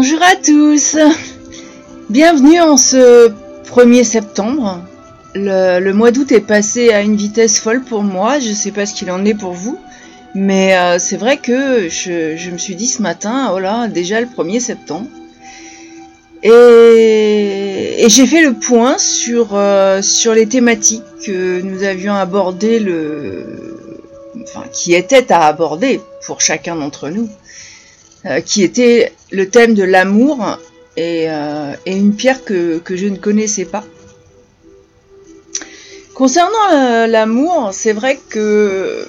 Bonjour à tous Bienvenue en ce 1er septembre. Le, mois d'août est passé à une vitesse folle pour moi, je sais pas ce qu'il en est pour vous, mais euh, c'est vrai que je, me suis dit ce matin, oh déjà le 1er septembre. Et, j'ai fait le point sur, euh, sur les thématiques que nous avions abordées, le, enfin, qui étaient à aborder pour chacun d'entre nous. Euh, qui était le thème de l'amour et, euh, une pierre que, je ne connaissais pas. Concernant euh, l'amour, c'est vrai que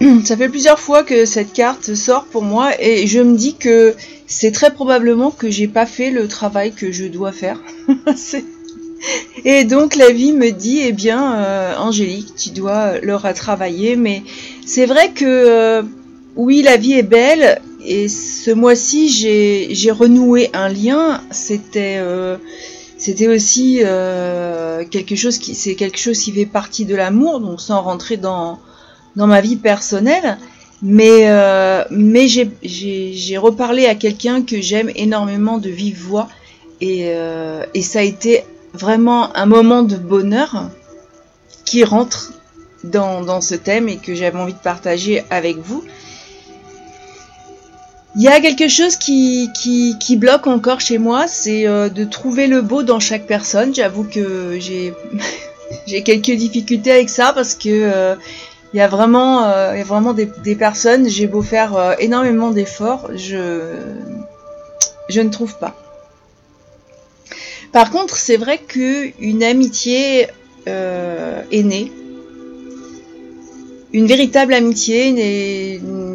ça fait plusieurs fois que cette carte sort pour moi et je me dis que c'est très probablement que j'ai pas fait le travail que je dois faire. et donc la vie me dit, eh bien, Angélique, tu dois le retravailler. Mais c'est vrai que oui, la vie est belle et ce mois-ci, j'ai renoué un lien. C'était euh, aussi euh, quelque chose qui quelque chose qui fait partie de l'amour, donc sans rentrer dans ma vie personnelle. Mais euh, mais j'ai reparlé à quelqu'un que j'aime énormément de vive voix et ça a été vraiment un moment de bonheur qui rentre dans ce thème et que j'avais envie de partager avec vous. Il y a quelque chose qui, qui, bloque encore chez moi, c'est euh, de trouver le beau dans chaque personne. J'avoue que j'ai j'ai quelques difficultés avec ça parce que euh, il y a vraiment, euh, il y a vraiment des, des personnes, j'ai beau faire énormément d'efforts, je, je ne trouve pas. Par contre, c'est vrai qu'une amitié est née. Une véritable amitié, une,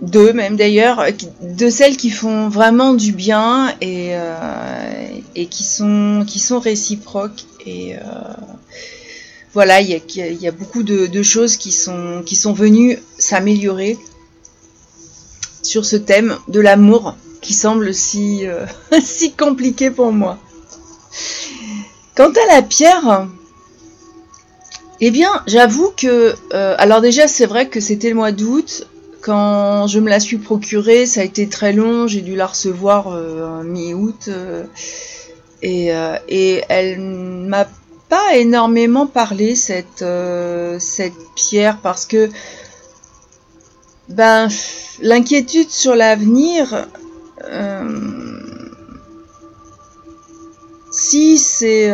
deux même d'ailleurs, de celles qui font vraiment du bien et, euh, qui, sont, réciproques. Et euh, voilà, il y a, beaucoup de, choses qui sont, qui venues s'améliorer sur ce thème de l'amour qui semble si, euh, si compliqué pour moi. Quant à la pierre, eh bien, j'avoue que, alors déjà, c'est vrai que c'était le mois d'août. Quand je me la suis procurée, ça a été très long, j'ai dû la recevoir euh, mi-août. Euh, et, euh, et, elle m'a pas énormément parlé cette, cette pierre parce que ben l'inquiétude sur l'avenir si c'est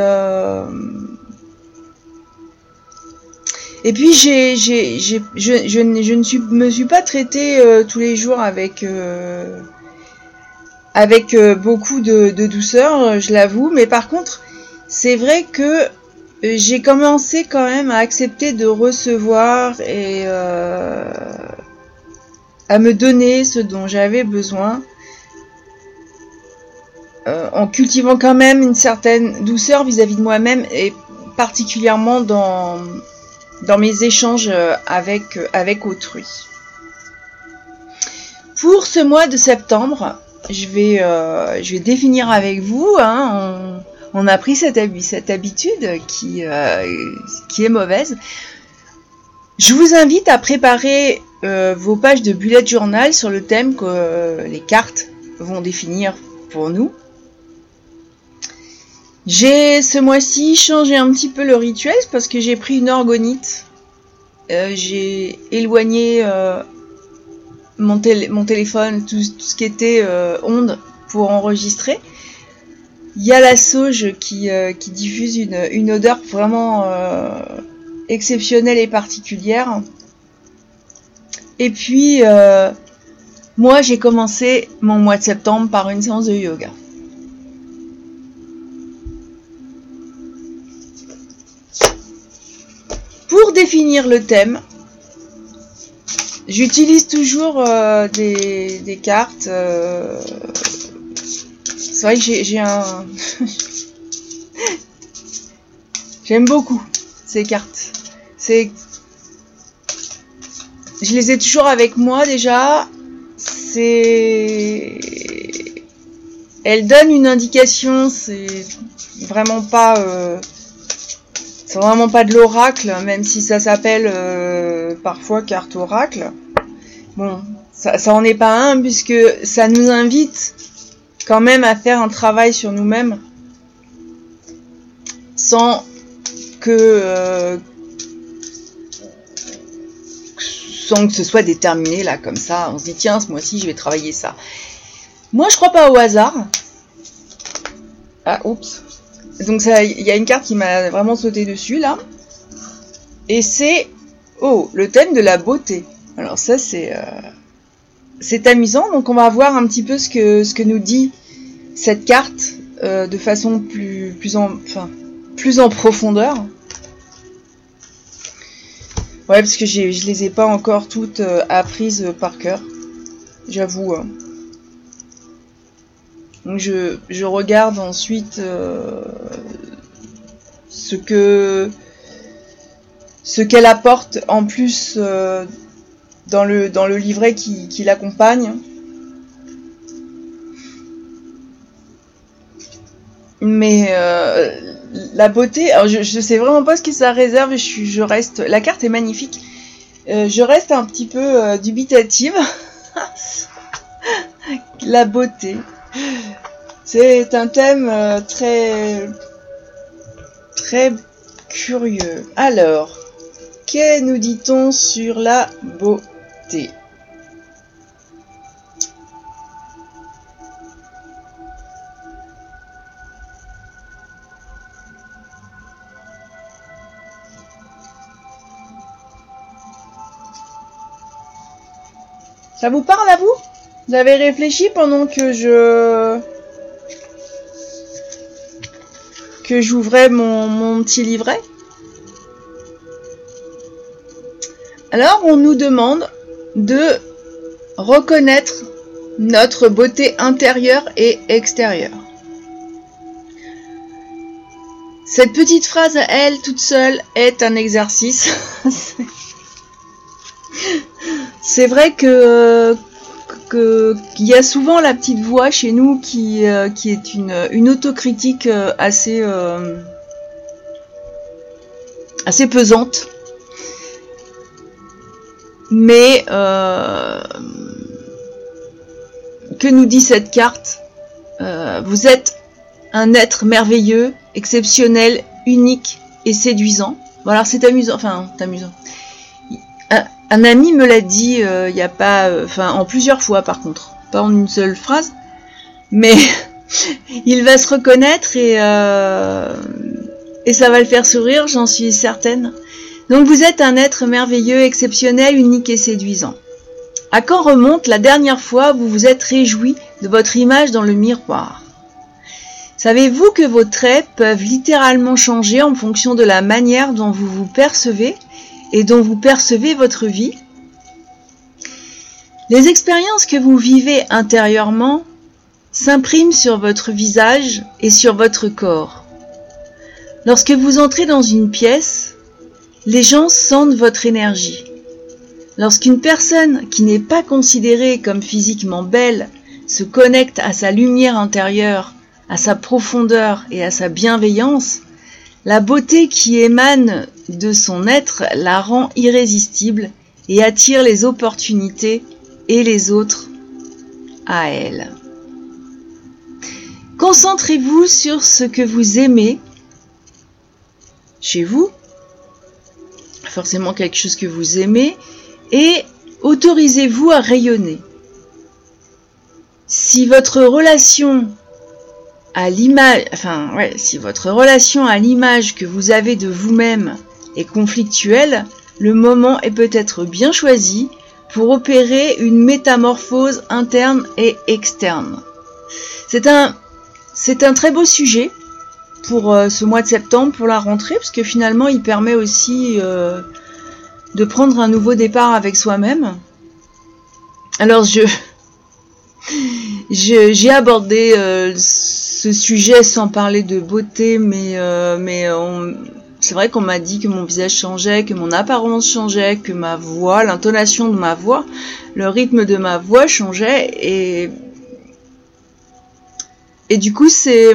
et puis j'ai, je, ne me suis pas traitée euh, tous les jours avec, euh, euh, beaucoup de, douceur, je l'avoue. Mais par contre, c'est vrai que j'ai commencé quand même à accepter de recevoir et à me donner ce dont j'avais besoin. en cultivant quand même une certaine douceur vis-à-vis de moi-même et particulièrement dans, dans mes échanges euh, avec, euh, avec autrui. Pour ce mois de septembre, je vais, euh, je vais définir avec vous. Hein, on, a pris cette, habitude qui, qui est mauvaise. Je vous invite à préparer vos pages de bullet journal sur le thème que les cartes vont définir pour nous. J'ai ce mois-ci changé un petit peu le rituel parce que j'ai pris une orgonite. Euh, j'ai éloigné euh, mon, téléphone, tout, ce qui était euh, onde pour enregistrer. Il y a la sauge qui, qui diffuse une, odeur vraiment exceptionnelle et particulière. Et puis, moi, j'ai commencé mon mois de septembre par une séance de yoga. Définir le thème, j'utilise toujours euh, des, cartes. Euh, c'est vrai que j'ai un... J'aime beaucoup ces cartes. C'est... Je les ai toujours avec moi déjà. C'est... Elles donnent une indication, c'est vraiment pas... Euh, c'est vraiment pas de l'oracle, même si ça s'appelle euh, parfois carte oracle. Bon, ça, en est pas un puisque ça nous invite quand même à faire un travail sur nous-mêmes sans que euh, sans que ce soit déterminé là comme ça. On se dit tiens ce mois-ci je vais travailler ça. Moi je crois pas au hasard. Ah oups. Donc il y a une carte qui m'a vraiment sauté dessus là. Et c'est oh le thème de la beauté. Alors ça c'est euh, c'est amusant. Donc on va voir un petit peu ce que ce que nous dit cette carte euh, de façon plus plus en enfin plus en profondeur. Ouais, parce que je les ai pas encore toutes euh, apprises par cœur. J'avoue. Hein. Donc je, regarde ensuite euh, ce que ce qu'elle apporte en plus euh, dans, le, dans le livret qui, qui l'accompagne. Mais la beauté, alors je, je sais vraiment pas ce que ça réserve, je, reste, la carte est magnifique, euh, je reste un petit peu euh, dubitative. la beauté, c'est un thème euh, très, très curieux. Alors, que nous dit-on sur la beauté? Ça vous parle à vous? Avez réfléchi pendant que je que j'ouvrais mon, mon petit livret? Alors on nous demande de reconnaître notre beauté intérieure et extérieure. Cette petite phrase à elle toute seule est un exercice. C'est vrai que qu'il y a souvent la petite voix chez nous qui, euh, est une, une autocritique euh, assez, euh, assez pesante. Mais que nous dit cette carte? Vous êtes un être merveilleux, exceptionnel, unique et séduisant. Voilà, c'est amusant, enfin, amusant un ami me l'a dit euh, il n'y a pas, euh, enfin en plusieurs fois par contre, pas en une seule phrase, mais il va se reconnaître et euh, et ça va le faire sourire, j'en suis certaine. Donc vous êtes un être merveilleux, exceptionnel, unique et séduisant. À quand remonte la dernière fois vous vous êtes réjoui de votre image dans le miroir? Savez-vous que vos traits peuvent littéralement changer en fonction de la manière dont vous vous percevez? Et dont vous percevez votre vie, les expériences que vous vivez intérieurement s'impriment sur votre visage et sur votre corps. Lorsque vous entrez dans une pièce, les gens sentent votre énergie. Lorsqu'une personne qui n'est pas considérée comme physiquement belle se connecte à sa lumière intérieure, à sa profondeur et à sa bienveillance, la beauté qui émane de son être la rend irrésistible et attire les opportunités et les autres à elle. Concentrez-vous sur ce que vous aimez chez vous, forcément quelque chose que vous aimez, et autorisez-vous à rayonner. Si votre relation à l'image, enfin, si votre relation à l'image que vous avez de vous-même est conflictuelle, le moment est peut-être bien choisi pour opérer une métamorphose interne et externe. C'est un, c'est un très beau sujet pour euh, ce mois de septembre, pour la rentrée, parce que finalement il permet aussi euh, de prendre un nouveau départ avec soi-même. Alors je, j'ai abordé euh, ce sujet sans parler de beauté, mais, mais c'est vrai qu'on m'a dit que mon visage changeait, que mon apparence changeait, que ma voix, l'intonation de ma voix, le rythme de ma voix changeait, et, et du coup c'est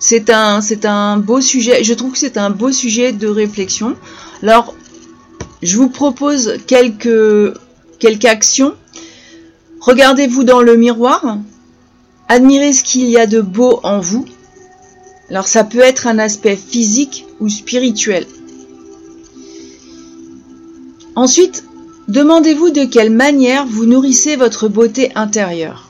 c'est un, c'est un beau sujet, je trouve que c'est un beau sujet de réflexion. Alors, je vous propose quelques, quelques actions Regardez-vous dans le miroir Admirez ce qu'il y a de beau en vous. Alors ça peut être un aspect physique ou spirituel. Ensuite, demandez-vous de quelle manière vous nourrissez votre beauté intérieure.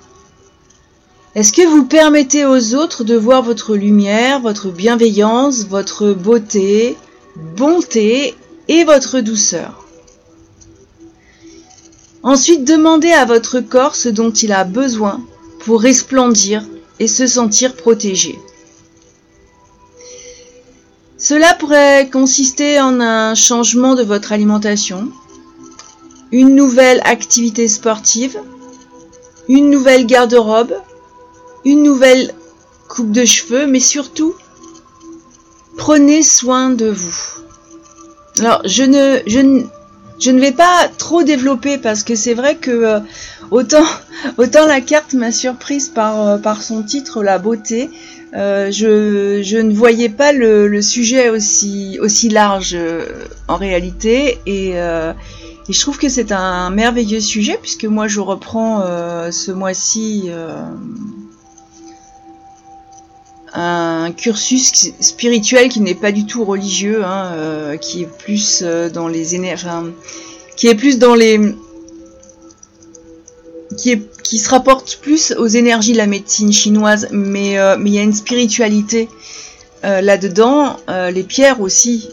Est-ce que vous permettez aux autres de voir votre lumière, votre bienveillance, votre beauté, bonté et votre douceur? Ensuite, demandez à votre corps ce dont il a besoin pour resplendir et se sentir protégé. Cela pourrait consister en un changement de votre alimentation, une nouvelle activité sportive, une nouvelle garde-robe, une nouvelle coupe de cheveux, mais surtout, prenez soin de vous. Alors, je ne, vais pas trop développer parce que c'est vrai que euh, autant, la carte m'a surprise par, euh, par son titre, la beauté, euh, je, ne voyais pas le, sujet aussi, large en réalité. Et, et, je trouve que c'est un merveilleux sujet puisque moi je reprends ce mois-ci un cursus spirituel qui n'est pas du tout religieux, euh, qui est plus euh, dans les énergies, qui est plus dans les, qui, se rapporte plus aux énergies de la médecine chinoise, mais euh, il y a une spiritualité là-dedans. les pierres aussi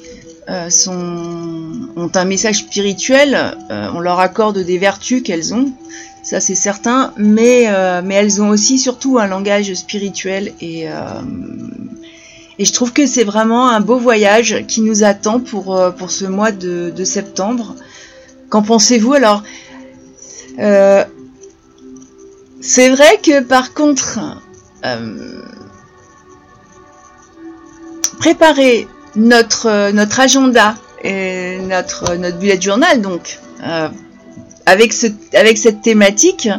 ont un message spirituel. on leur accorde des vertus qu'elles ont ça c'est certain, mais, euh, elles ont aussi surtout un langage spirituel et, euh, je trouve que c'est vraiment un beau voyage qui nous attend pour, euh, ce mois de septembre. Qu'en pensez-vous? Alors C'est vrai que par contre, préparer notre, notre agenda et notre, notre bullet journal donc avec, ce, avec cette thématique,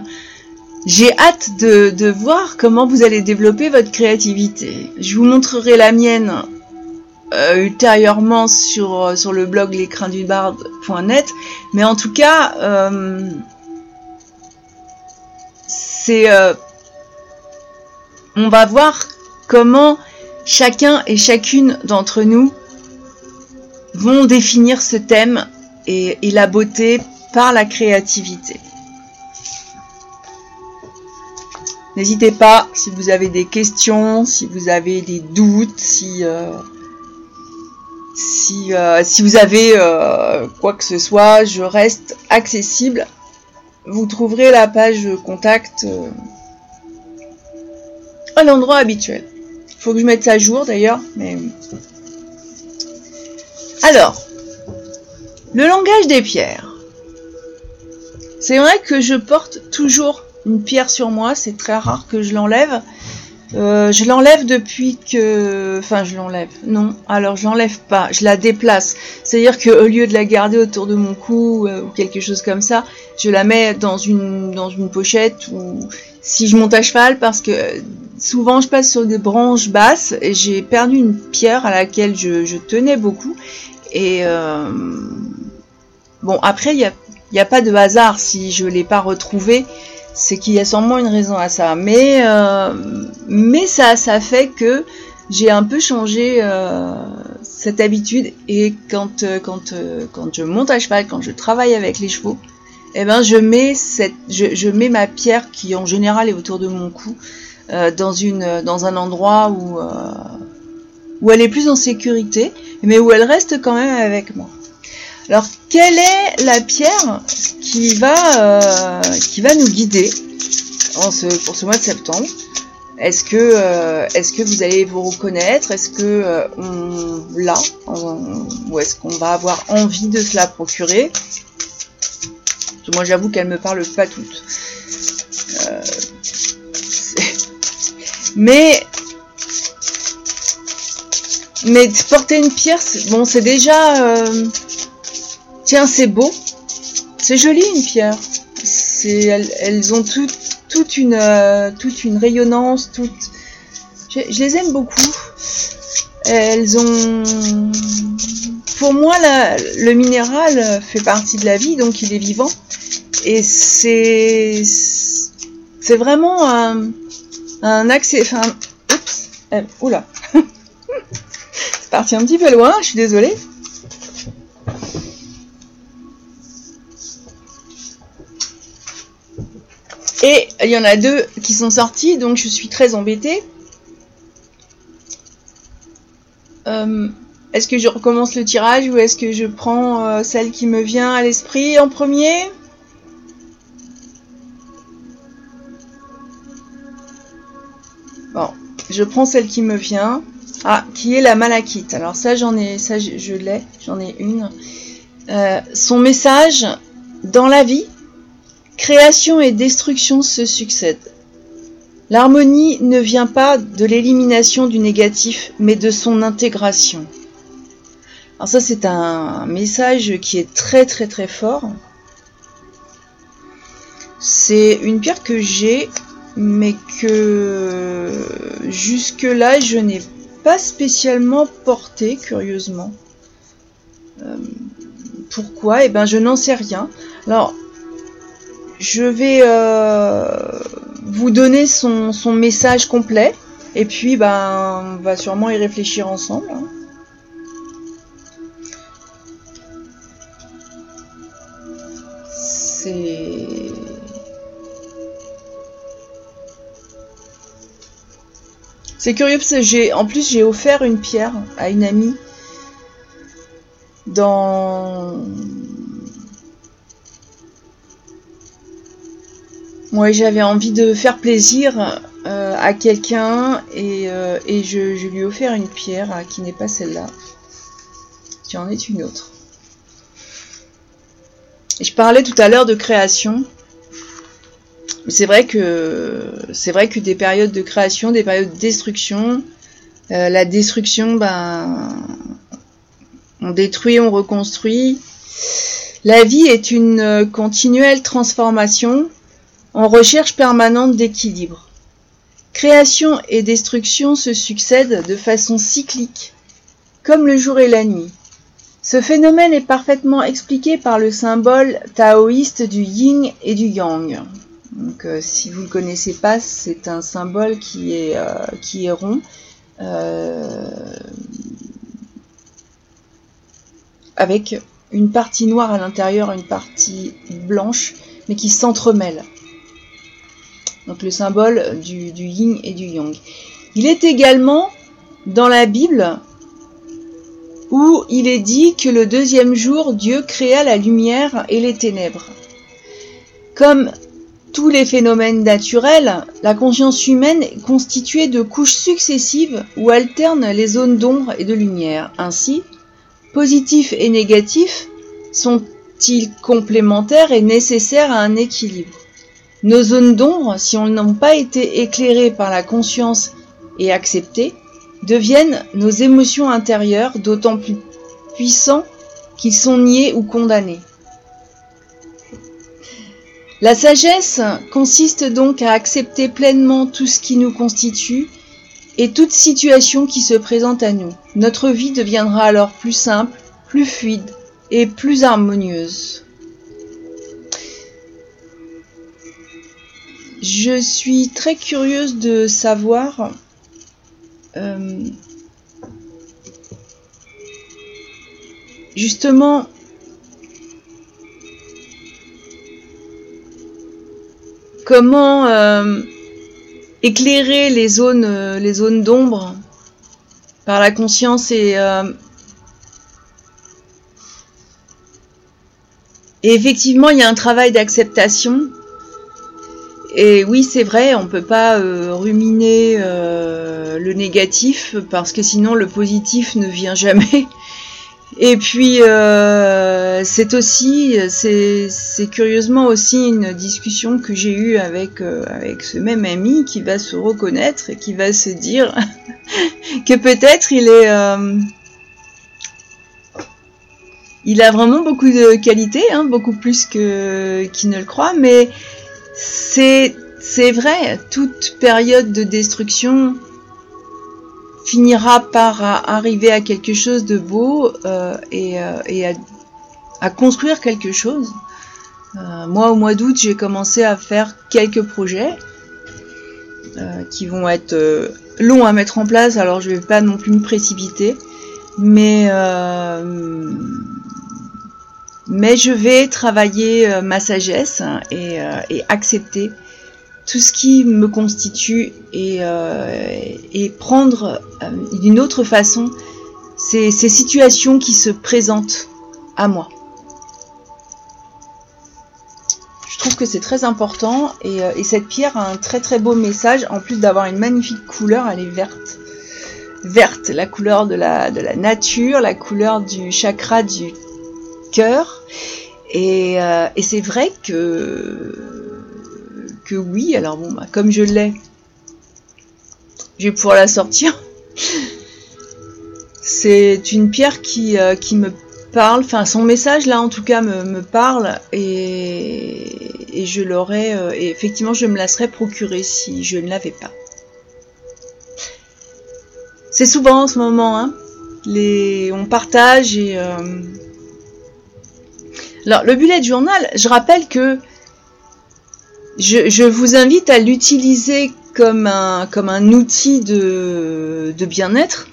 j'ai hâte de, voir comment vous allez développer votre créativité. Je vous montrerai la mienne euh, ultérieurement sur, sur le blog l'écrindubarde.net, mais en tout cas, euh, c'est... Euh, on va voir comment chacun et chacune d'entre nous vont définir ce thème et, la beauté par la créativité. N'hésitez pas si vous avez des questions, si vous avez des doutes, si, euh, euh, vous avez quoi que ce soit, je reste accessible. Vous trouverez la page contact à l'endroit habituel. Il faut que je mette ça à jour d'ailleurs. Mais... Alors, le langage des pierres. C'est vrai que je porte toujours une pierre sur moi, c'est très rare que je l'enlève. Euh, je l'enlève depuis que... Enfin, je l'enlève. Non, alors je l'enlève pas, je la déplace. C'est-à-dire qu'au lieu de la garder autour de mon cou euh, ou quelque chose comme ça, je la mets dans une, dans une pochette ou si je monte à cheval parce que souvent je passe sur des branches basses et j'ai perdu une pierre à laquelle je, tenais beaucoup. Et... Euh, bon, après, il y a n'y a pas de hasard si je ne l'ai pas retrouvé, c'est qu'il y a sûrement une raison à ça. Mais, euh, mais ça, ça fait que j'ai un peu changé euh, cette habitude et quand, euh, quand, quand je monte à cheval, quand je travaille avec les chevaux, eh ben je mets cette, je, mets ma pierre qui en général est autour de mon cou dans une, dans un endroit où où elle est plus en sécurité, mais où elle reste quand même avec moi. Alors, quelle est la pierre qui va, euh, nous guider pour ce mois de septembre? Est-ce que, euh, est que vous allez vous reconnaître? Est-ce que euh, on l'a? Ou est-ce qu'on va avoir envie de se la procurer? Moi, j'avoue qu'elle me parle pas toutes. mais mais porter une pierre, bon, c'est déjà Tiens, c'est beau. C'est joli une pierre. Elles, ont toute une, euh, toute une rayonnance, toute. Je, les aime beaucoup. Elles ont. Pour moi, le minéral fait partie de la vie, donc il est vivant. Et c'est, c'est vraiment un accès, enfin, euh, oula, c'est parti un petit peu loin, je suis désolée. Et il y en a deux qui sont sortis, donc je suis très embêtée. Euh, est-ce que je recommence le tirage ou est-ce que je prends euh, celle qui me vient à l'esprit en premier? Bon, je prends celle qui me vient. Ah, qui est la malachite. Alors ça, j'en ai, ça je, l'ai, j'en ai une. Euh, son message dans la vie, création et destruction se succèdent. L'harmonie ne vient pas de l'élimination du négatif, mais de son intégration. Alors ça, c'est un message qui est très très très fort. C'est une pierre que j'ai, mais que jusque-là, je n'ai pas spécialement porté, curieusement. Euh, pourquoi? Eh bien, je n'en sais rien. Alors, je vais euh, vous donner son, message complet. Et puis, ben, on va sûrement y réfléchir ensemble. Hein. C'est... C'est curieux parce que j'ai, en plus, j'ai offert une pierre à une amie dans Moi, j'avais envie de faire plaisir euh, à quelqu'un et, euh, je, lui ai offert une pierre euh, qui n'est pas celle-là. Tu en es une autre. je parlais tout à l'heure de création. C'est vrai que c'est vrai que des périodes de création, des périodes de destruction, la destruction, ben, on détruit, on reconstruit. La vie est une continuelle transformation en recherche permanente d'équilibre. Création et destruction se succèdent de façon cyclique, comme le jour et la nuit. Ce phénomène est parfaitement expliqué par le symbole taoïste du yin et du yang. Donc, euh, si vous ne le connaissez pas, c'est un symbole qui est, euh, rond. Euh, avec une partie noire à l'intérieur, une partie blanche, mais qui s'entremêlent donc le symbole du, yin et du yang. Il est également dans la Bible où il est dit que le deuxième jour, Dieu créa la lumière et les ténèbres. Comme tous les phénomènes naturels, la conscience humaine est constituée de couches successives où alternent les zones d'ombre et de lumière. Ainsi, positifs et négatifs sont-ils complémentaires et nécessaires à un équilibre? Nos zones d'ombre, si elles n'ont pas été éclairées par la conscience et acceptées, deviennent nos émotions intérieures d'autant plus puissants qu'ils sont niés ou condamnés. La sagesse consiste donc à accepter pleinement tout ce qui nous constitue et toute situation qui se présente à nous. Notre vie deviendra alors plus simple, plus fluide et plus harmonieuse. Je suis très curieuse de savoir euh, justement comment euh, éclairer les zones, euh, les zones d'ombre par la conscience et, et effectivement il y a un travail d'acceptation et oui, c'est vrai, on peut pas euh, ruminer euh, le négatif parce que sinon le positif ne vient jamais. Et puis euh, c'est aussi, c'est curieusement aussi une discussion que j'ai eue avec avec ce même ami qui va se reconnaître et qui va se dire que peut-être il est il a vraiment beaucoup de qualités, hein, beaucoup plus qu'il ne le croit, mais c'est, vrai, toute période de destruction finira par arriver à quelque chose de beau euh, et, euh, à, construire quelque chose. Euh, moi, au mois d'août, j'ai commencé à faire quelques projets. qui vont être longs à mettre en place, alors je vais pas non plus me précipiter, mais mais je vais travailler ma sagesse et, et accepter tout ce qui me constitue et, et prendre d'une autre façon ces, situations qui se présentent à moi. Je trouve que c'est très important et, euh, et, cette pierre a un très très beau message en plus d'avoir une magnifique couleur, elle est verte. Verte, la couleur de la, de la nature, la couleur du chakra du cœur. Et, euh, et c'est vrai que, que oui, alors bon, bah, comme je l'ai, je vais pouvoir la sortir. C'est une pierre qui, euh, qui me parle, enfin son message là en tout cas me, me parle et, et je l'aurais, euh, et effectivement je me la serais procurée si je ne l'avais pas. C'est souvent en ce moment, hein, les, on partage et... Alors le bullet journal, je rappelle que je, vous invite à l'utiliser comme un, comme un outil de, de bien-être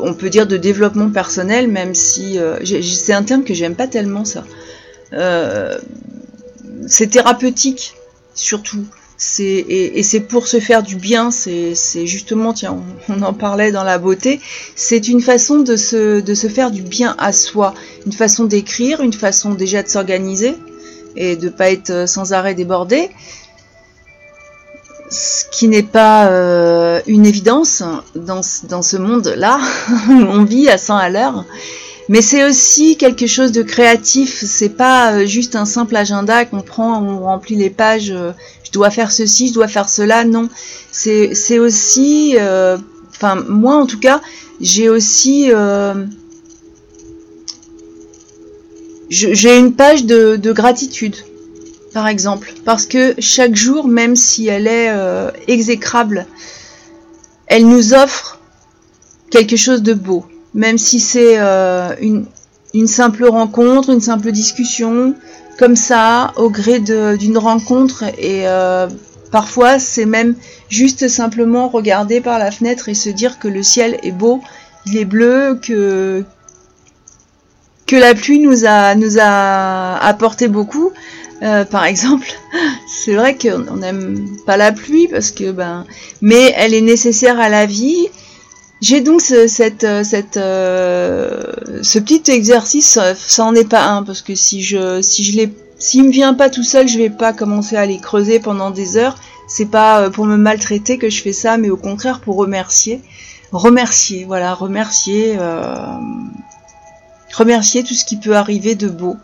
on peut dire de développement personnel, même si euh, c'est un terme que j'aime pas tellement ça. Euh, c'est thérapeutique surtout. Et, c'est pour se faire du bien. C'est, justement, tiens, on, en parlait dans la beauté. C'est une façon de se, de se faire du bien à soi, une façon d'écrire, une façon déjà de s'organiser et de pas être sans arrêt débordé ce qui n'est pas euh, une évidence dans, dans ce monde-là, où on vit à 100 à l'heure. Mais c'est aussi quelque chose de créatif, c'est pas euh, juste un simple agenda qu'on prend, on remplit les pages, euh, je dois faire ceci, je dois faire cela, non. C'est aussi, enfin moi en tout cas, j'ai aussi... j'ai une page de, de gratitude par exemple. Parce que chaque jour, même si elle est euh, exécrable, elle nous offre quelque chose de beau. Même si c'est euh, une, simple rencontre, une simple discussion, comme ça, au gré d'une rencontre. Et euh, parfois, c'est même juste simplement regarder par la fenêtre et se dire que le ciel est beau, il est bleu, que, la pluie nous a, nous a apporté beaucoup. Euh, par exemple, c'est vrai qu'on n'aime pas la pluie parce que ben, mais elle est nécessaire à la vie. J'ai donc ce, cette, euh, cette, euh, ce petit exercice, ça en est pas un parce que si je, si je l'ai, s'il me vient pas tout seul, je vais pas commencer à les creuser pendant des heures. C'est pas pour me maltraiter que je fais ça, mais au contraire pour remercier, remercier, voilà, remercier, remercier tout ce qui peut arriver de beau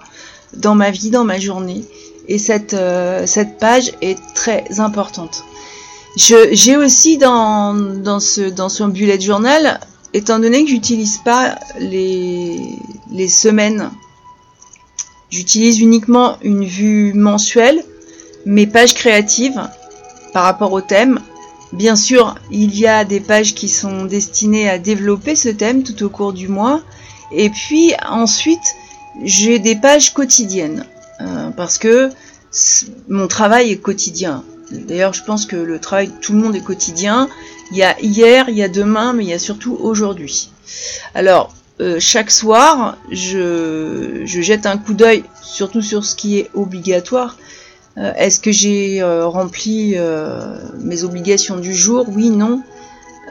dans ma vie, dans ma journée et cette, euh, cette page est très importante. J'ai aussi dans, dans, ce, dans ce bullet journal, étant donné que j'utilise pas les, les semaines, j'utilise uniquement une vue mensuelle, mes pages créatives par rapport au thème. Bien sûr, il y a des pages qui sont destinées à développer ce thème tout au cours du mois. Et puis ensuite, j'ai des pages quotidiennes. Euh, parce que mon travail est quotidien. D'ailleurs, je pense que le travail de tout le monde est quotidien. Il y a hier, il y a demain, mais il y a surtout aujourd'hui. Alors, euh, chaque soir, je, jette un coup d'œil, surtout sur ce qui est obligatoire. Euh, est-ce que j'ai rempli mes obligations du jour? Oui, non.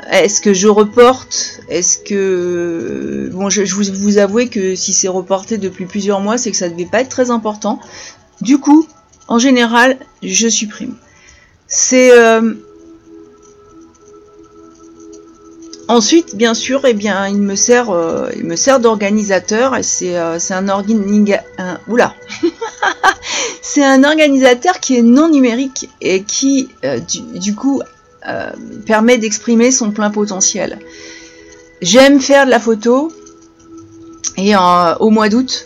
Est-ce que je reporte? Est-ce que bon, je, vous, vous que si c'est reporté depuis plusieurs mois, c'est que ça devait pas être très important. Du coup, en général, je supprime. C'est euh, Ensuite, bien sûr, eh bien, il me sert, euh, il me sert d'organisateur et c'est euh, c'est un organisateur qui est non numérique et qui, du, coup, permet d'exprimer son plein potentiel. J'aime faire de la photo et au mois d'août,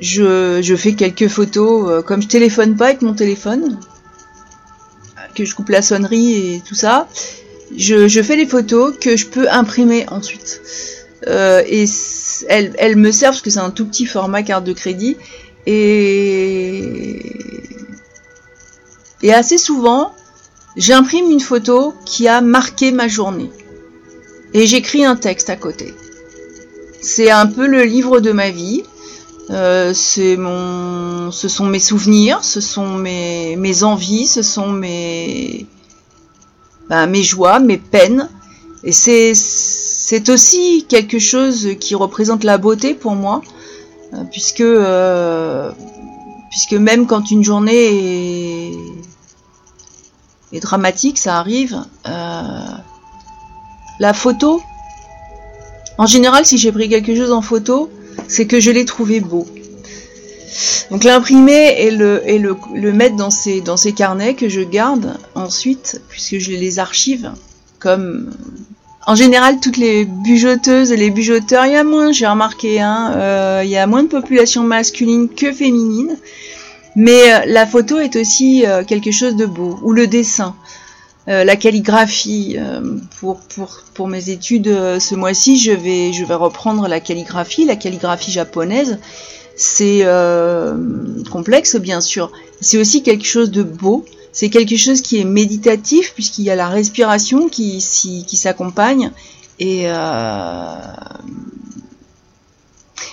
je, fais quelques photos comme je téléphone pas avec mon téléphone, que je coupe la sonnerie et tout ça. Je, fais les photos que je peux imprimer ensuite. Euh, et elles, me servent parce que c'est un tout petit format carte de crédit. Et assez souvent, j'imprime une photo qui a marqué ma journée. Et j'écris un texte à côté. C'est un peu le livre de ma vie. Euh, c'est mon, ce sont mes souvenirs, ce sont mes, mes envies, ce sont mes, ben, mes joies, mes peines. Et c'est, c'est aussi quelque chose qui représente la beauté pour moi, euh, puisque, euh, puisque même quand une journée est, est dramatique, ça arrive. la photo, en général, si j'ai pris quelque chose en photo, c'est que je l'ai trouvé beau. Donc l'imprimer et, le, et le, mettre dans ces, dans ces carnets que je garde ensuite, puisque je les archive, comme en général toutes les bujoteuses et les bujoteurs, il y a moins, j'ai remarqué, hein, euh, il y a moins de population masculine que féminine, mais euh, la photo est aussi euh, quelque chose de beau, ou le dessin. Euh, la calligraphie euh, pour, pour, pour mes études euh, ce mois-ci je vais je vais reprendre la calligraphie la calligraphie japonaise. C'est complexe bien sûr. C'est aussi quelque chose de beau. C'est quelque chose qui est méditatif puisqu'il y a la respiration qui, qui s'accompagne. Et,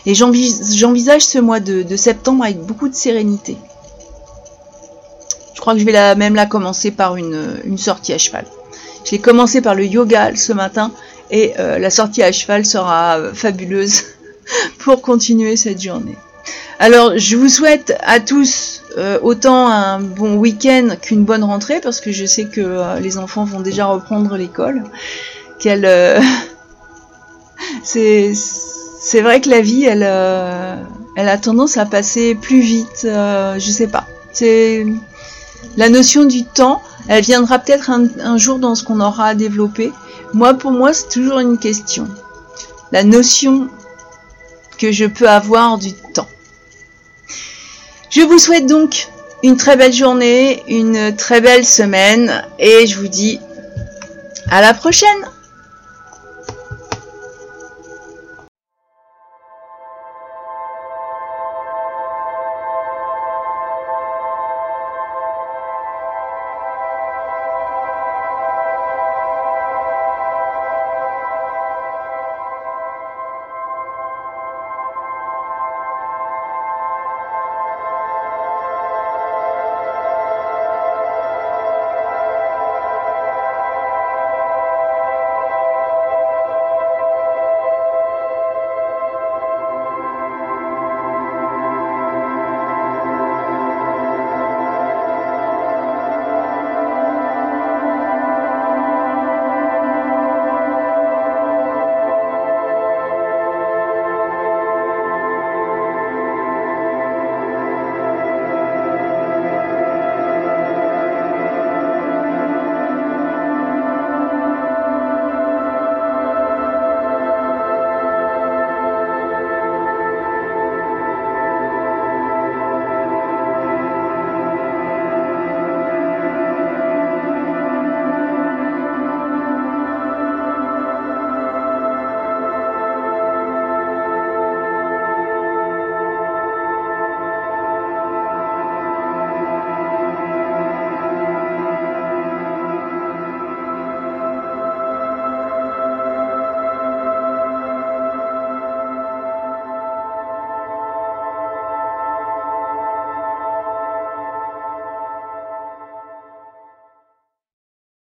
et j'envisage ce mois de, de septembre avec beaucoup de sérénité je crois que je vais même la commencer par une, sortie à cheval. Je l'ai commencé par le yoga ce matin et euh, la sortie à cheval sera euh, fabuleuse pour continuer cette journée. Alors, je vous souhaite à tous euh, autant un bon week-end qu'une bonne rentrée parce que je sais que les enfants vont déjà reprendre l'école. c'est c'est vrai que la vie, elle, elle a tendance à passer plus vite. je sais pas. C'est la notion du temps, elle viendra peut-être un, jour dans ce qu'on aura à développer. Moi, pour moi, c'est toujours une question. La notion que je peux avoir du temps. Je vous souhaite donc une très belle journée, une très belle semaine et je vous dis à la prochaine